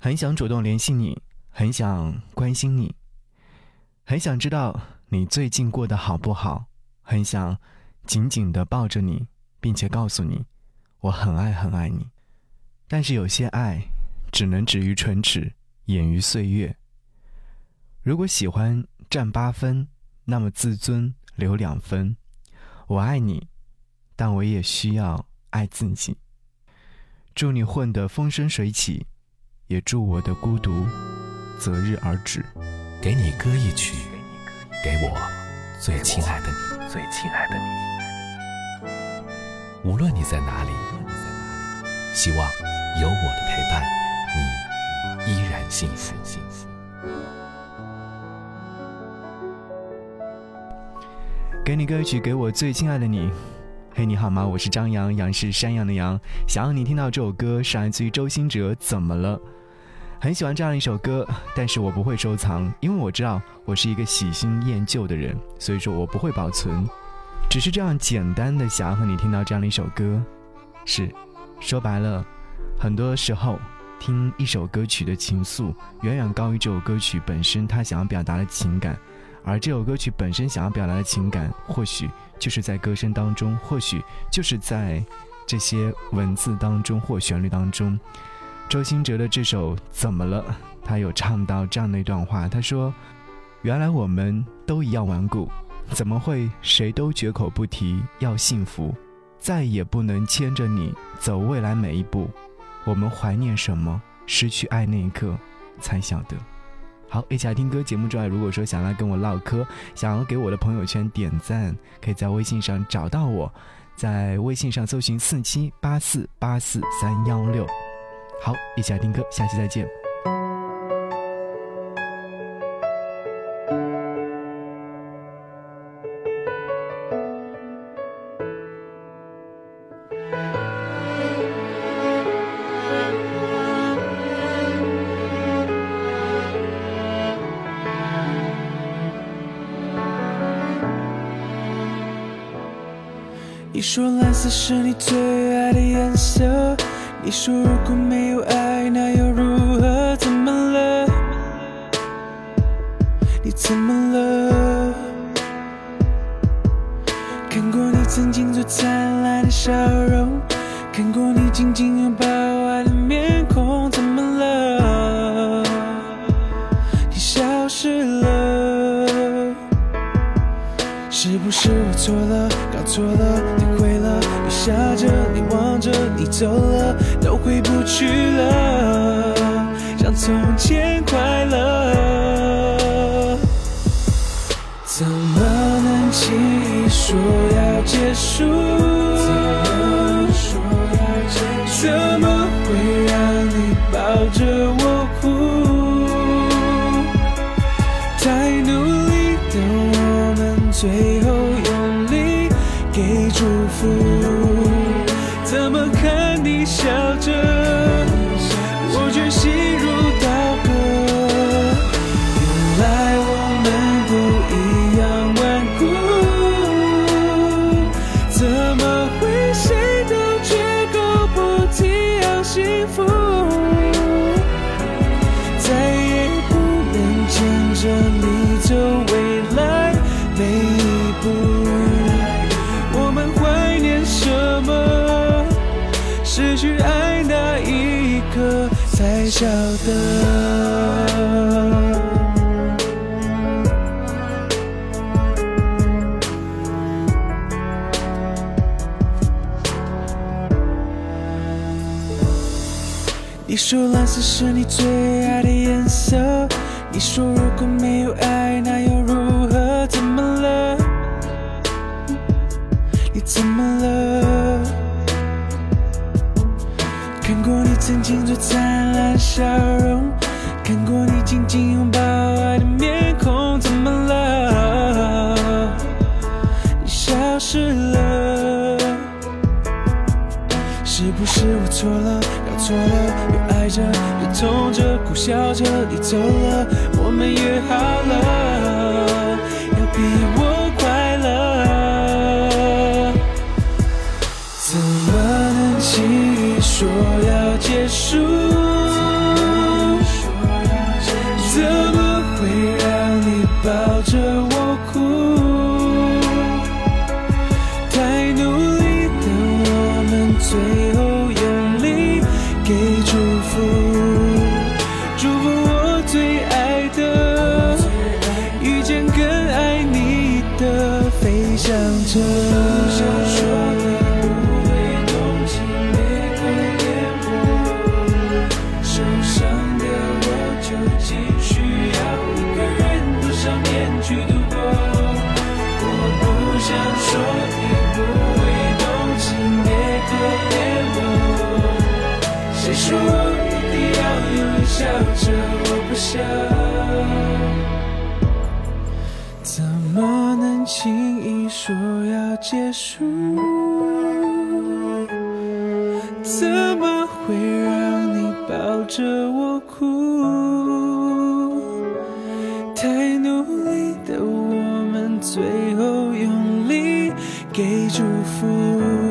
很想主动联系你，很想关心你，很想知道你最近过得好不好，很想紧紧的抱着你，并且告诉你，我很爱很爱你。但是有些爱，只能止于唇齿，掩于岁月。如果喜欢占八分，那么自尊留两分。我爱你，但我也需要爱自己。祝你混得风生水起。也祝我的孤独择日而止。给你歌一曲，给我最亲爱的你，最亲爱的你。无论你在哪里，希望有我的陪伴，你依然幸福。给你歌曲，给我最亲爱的你。嘿，你好吗？我是张扬，杨是山羊的羊。想要你听到这首歌，是来自于周兴哲。怎么了？很喜欢这样一首歌，但是我不会收藏，因为我知道我是一个喜新厌旧的人，所以说我不会保存。只是这样简单的想要和你听到这样的一首歌，是说白了，很多时候听一首歌曲的情愫远远高于这首歌曲本身它想要表达的情感，而这首歌曲本身想要表达的情感，或许就是在歌声当中，或许就是在这些文字当中或旋律当中。周兴哲的这首《怎么了》，他有唱到这样的一段话，他说：“原来我们都一样顽固，怎么会谁都绝口不提要幸福？再也不能牵着你走未来每一步。我们怀念什么？失去爱那一刻，才晓得。”好，一起来听歌。节目之外，如果说想来跟我唠嗑，想要给我的朋友圈点赞，可以在微信上找到我，在微信上搜寻四七八四八四三幺六。好，一起来听歌，下期再见。你说蓝色是你最爱的颜色。你说如果没有爱，那又如何？怎么了？你怎么了？看过你曾经最灿烂的笑容，看过你紧紧拥抱爱的面孔，怎么了？你消失了？是不是我错了？搞错了？下？着？你望着？你走了？都回不去了，像从前快乐，怎么能轻易说要结束？祝福。怎么看你笑着，我却心如刀晓得。你说蓝色是你最爱的颜色，你说如果没有爱，那又如何？怎么了？你怎么了？曾经最灿烂笑容，看过你紧紧拥抱爱的面孔，怎么了？你消失了？是不是我错了，搞错了？又爱着，又痛着，苦笑着，你走了，我们约好了，想怎么能轻易说要结束，怎么会让你抱着我哭？太努力的我们，最后用力给祝福。